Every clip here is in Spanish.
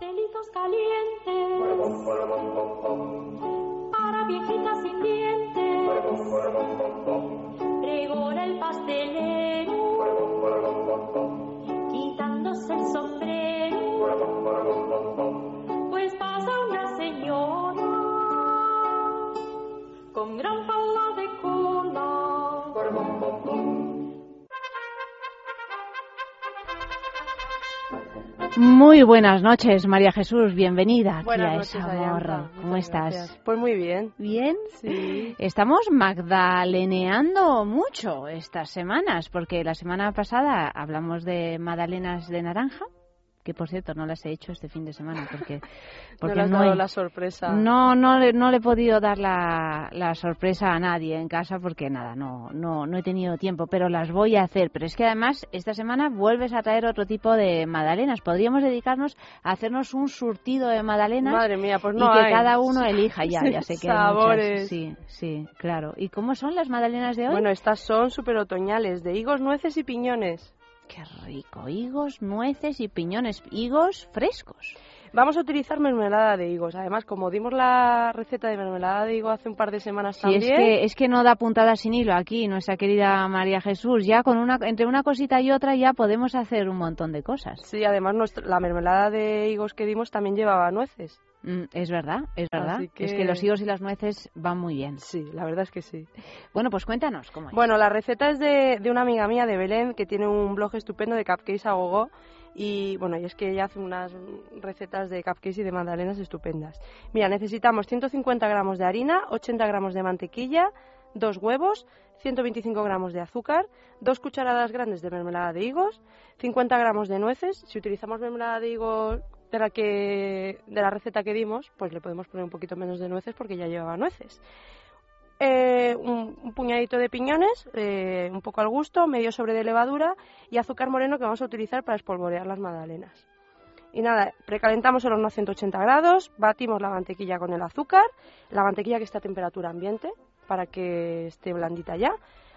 Pastelitos calientes para viejitas sin dientes. Pregona el pastelero quitándose el sombrero. Muy buenas noches, María Jesús, bienvenida aquí a ¿Cómo estás? gracias. Pues muy bien. ¿Bien? Sí. Estamos magdaleneando mucho estas semanas, porque la semana pasada hablamos de magdalenas de naranja, que por cierto no las he hecho este fin de semana porque, porque no le has no, he, la sorpresa. no, no, le, no le he podido dar la, la sorpresa a nadie en casa porque nada, no, no, no he tenido tiempo, pero las voy a hacer. Pero es que además esta semana vuelves a traer otro tipo de magdalenas. Podríamos dedicarnos a hacernos un surtido de magdalenas Madre mía, pues no y que hay. cada uno elija ya, ya sé que hay muchas. Sabores. Sí, sí, claro. ¿Y cómo son las magdalenas de hoy? Bueno, estas son súper otoñales, de higos, nueces y piñones. Qué rico, higos, nueces y piñones, higos frescos. Vamos a utilizar mermelada de higos. Además, como dimos la receta de mermelada de higo hace un par de semanas Sí, también, es que, es que no da puntada sin hilo aquí, nuestra querida María Jesús. Ya con una, entre una cosita y otra ya podemos hacer un montón de cosas. sí, además nuestra- la mermelada de higos que dimos también llevaba nueces. Mm, es verdad, es verdad. Es que que- los higos y las nueces van muy bien. Sí, la verdad es que sí. Bueno, pues cuéntanos cómo es. Bueno, la receta es de, de una amiga mía de Belén que tiene un blog estupendo de cupcakes a gogo y bueno, y es que ella hace unas recetas de cupcakes y de magdalenas estupendas. Mira, necesitamos 150 gramos de harina, 80 gramos de mantequilla, dos huevos, 125 gramos de azúcar, dos cucharadas grandes de mermelada de higos, 50 gramos de nueces. Si utilizamos mermelada de higos de la que de la receta que dimos, pues le podemos poner un poquito menos de nueces porque ya llevaba nueces eh, un, un puñadito de piñones, eh, un poco al gusto, medio sobre de levadura y azúcar moreno que vamos a utilizar para espolvorear las magdalenas. Y nada, precalentamos el horno a 180 grados, batimos la mantequilla con el azúcar, la mantequilla que está a temperatura ambiente para que esté blandita ya.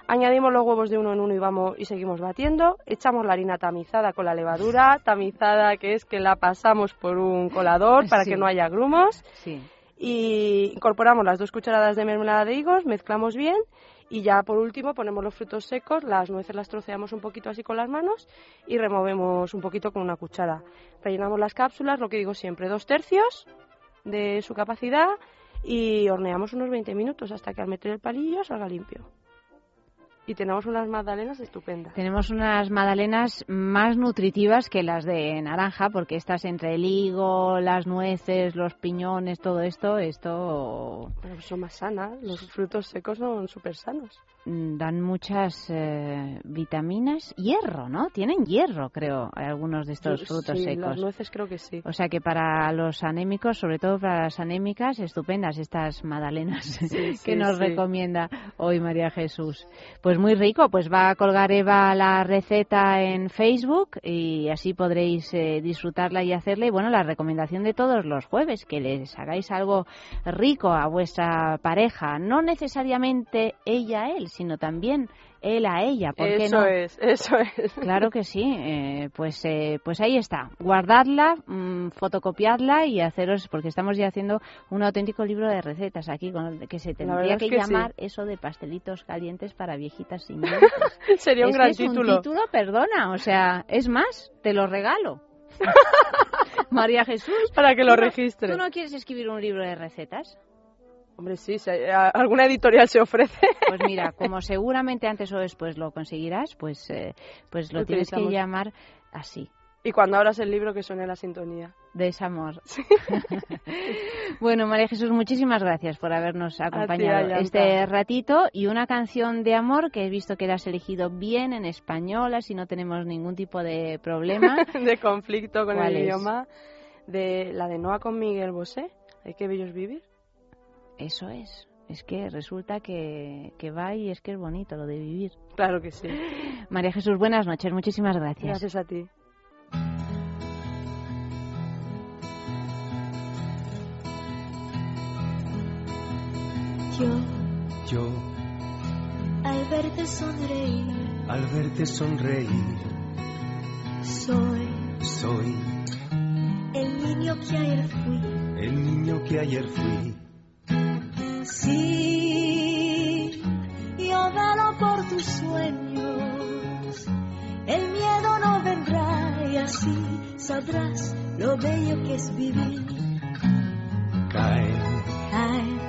Añadimos los huevos de uno en uno y vamos y seguimos batiendo. Echamos la harina tamizada con la levadura, tamizada que es que la pasamos por un colador para Sí. que no haya grumos Sí. Y incorporamos las dos cucharadas de mermelada de higos, mezclamos bien y ya por último ponemos los frutos secos, las nueces las troceamos un poquito así con las manos y removemos un poquito con una cuchara. Rellenamos las cápsulas, lo que digo siempre, dos tercios de su capacidad y horneamos unos 20 minutos hasta que al meter el palillo salga limpio. Y tenemos unas magdalenas estupendas. Tenemos unas magdalenas más nutritivas que las de naranja, porque estas entre el higo, las nueces, los piñones, todo esto, esto Pero son más sanas, los frutos secos son súper sanos. mm, dan muchas eh, vitaminas, hierro, ¿no? Tienen hierro, creo, algunos de estos frutos Sí, secos. Las nueces creo que sí. O sea que para los anémicos, sobre todo para las anémicas, estupendas estas magdalenas que sí, nos sí. recomienda hoy María Jesús. Pues muy rico, pues va a colgar Eva la receta en Facebook y así podréis eh, disfrutarla y hacerla. Y bueno, la recomendación de todos los jueves, que les hagáis algo rico a vuestra pareja, no necesariamente ella él, sino también él a ella. ¿Por qué Eso no? es, eso es. Claro que sí, eh, pues eh, pues ahí está. Guardadla, mm, fotocopiadla y haceros, porque estamos ya haciendo un auténtico libro de recetas aquí, con el que se tendría que, es que sí. llamar eso de pastelitos calientes para viejitas sin. Sería un Es que gran es título. un título, perdona, o sea, es más, te lo regalo. María Jesús, Para que lo ¿tú no- registre. ¿Tú no quieres escribir un libro de recetas? Hombre, sí, si hay- a- alguna editorial se ofrece. Pues mira, como seguramente antes o después lo conseguirás, pues, eh, pues lo tienes que llamar así. Y cuando abras el libro que suene la sintonía. Desamor. bueno, María Jesús, muchísimas gracias por habernos acompañado este ratito y una canción de amor que he visto que la has elegido bien en español, así no tenemos ningún tipo de problema. de conflicto con ¿Cuál el es? idioma. De la de Noa con Miguel Bosé. Hay que bellos vivir. Eso es. Es que resulta que, que va y es que es bonito lo de vivir. Claro que sí. María Jesús, buenas noches, muchísimas gracias. Gracias a ti. Yo, Yo, al verte sonreír, al verte sonreír, soy soy el niño que ayer fui. el niño que ayer fui. Sí, yo velo por tus sueños. El miedo no vendrá y así sabrás lo bello que es vivir. Caen Caen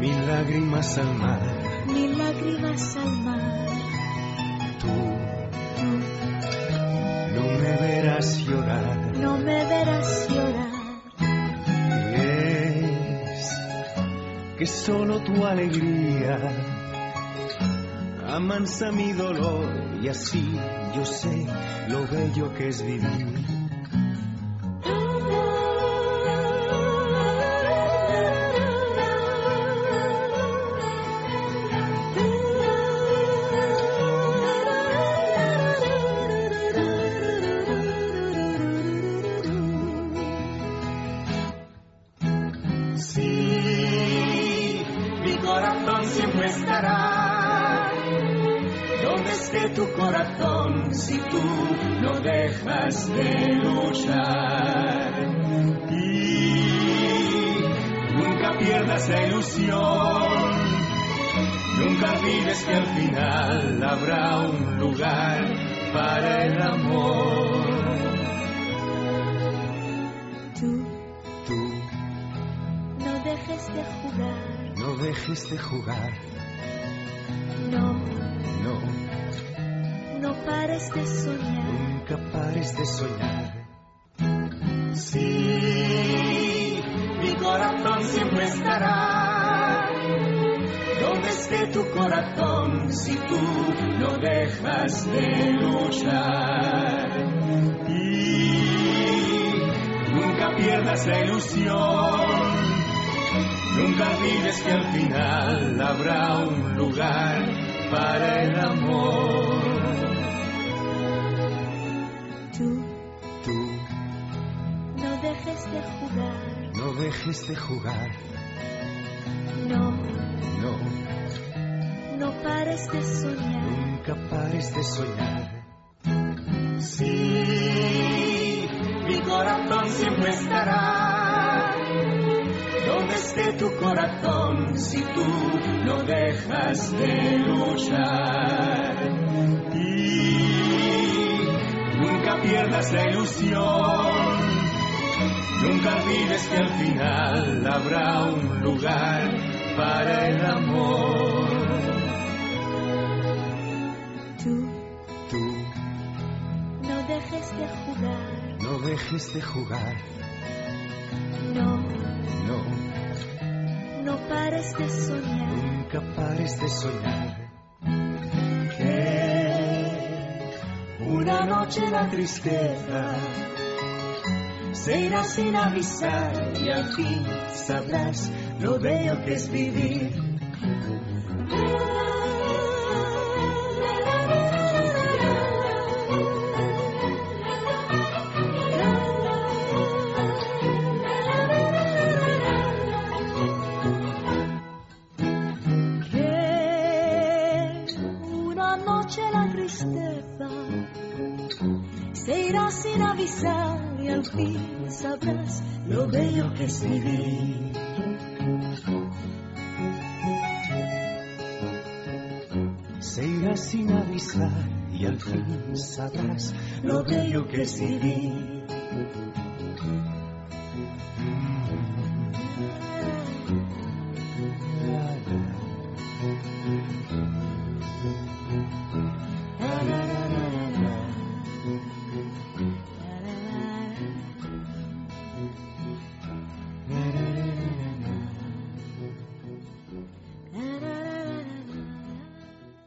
mil lágrimas al mar. mil lágrimas al mar. Tú no me verás llorar. No me verás llorar. Que solo tu alegría amansa mi dolor y así yo sé lo bello que es vivir. Tu corazón si tú no dejas de luchar. Y nunca pierdas la ilusión, nunca olvides que al final habrá un lugar para el amor. Tú Tú no dejes de jugar. no dejes de jugar, pares de soñar. nunca pares de soñar. Sí, mi corazón siempre estará donde esté tu corazón si tú no dejas de luchar. Y nunca pierdas la ilusión, nunca olvides que al final habrá un lugar para el amor. De jugar. no dejes de jugar, No, no, no pares de soñar. nunca pares de soñar. Sí, mi corazón siempre estará donde esté tu corazón si tú no dejas de luchar. Y nunca pierdas la ilusión, nunca olvides que al final habrá un lugar para el amor. Tú Tú no dejes de jugar. no dejes de jugar, No, no, no pares de soñar. nunca pares de soñar. Que una noche la tristeza se irá sin avisar y al fin sabrás lo bello que es vivir. Tristeza se irá sin avisar al fin sabrás lo bello que es vivir. Se irá sin avisar y al fin sabrás lo bello que es vivir.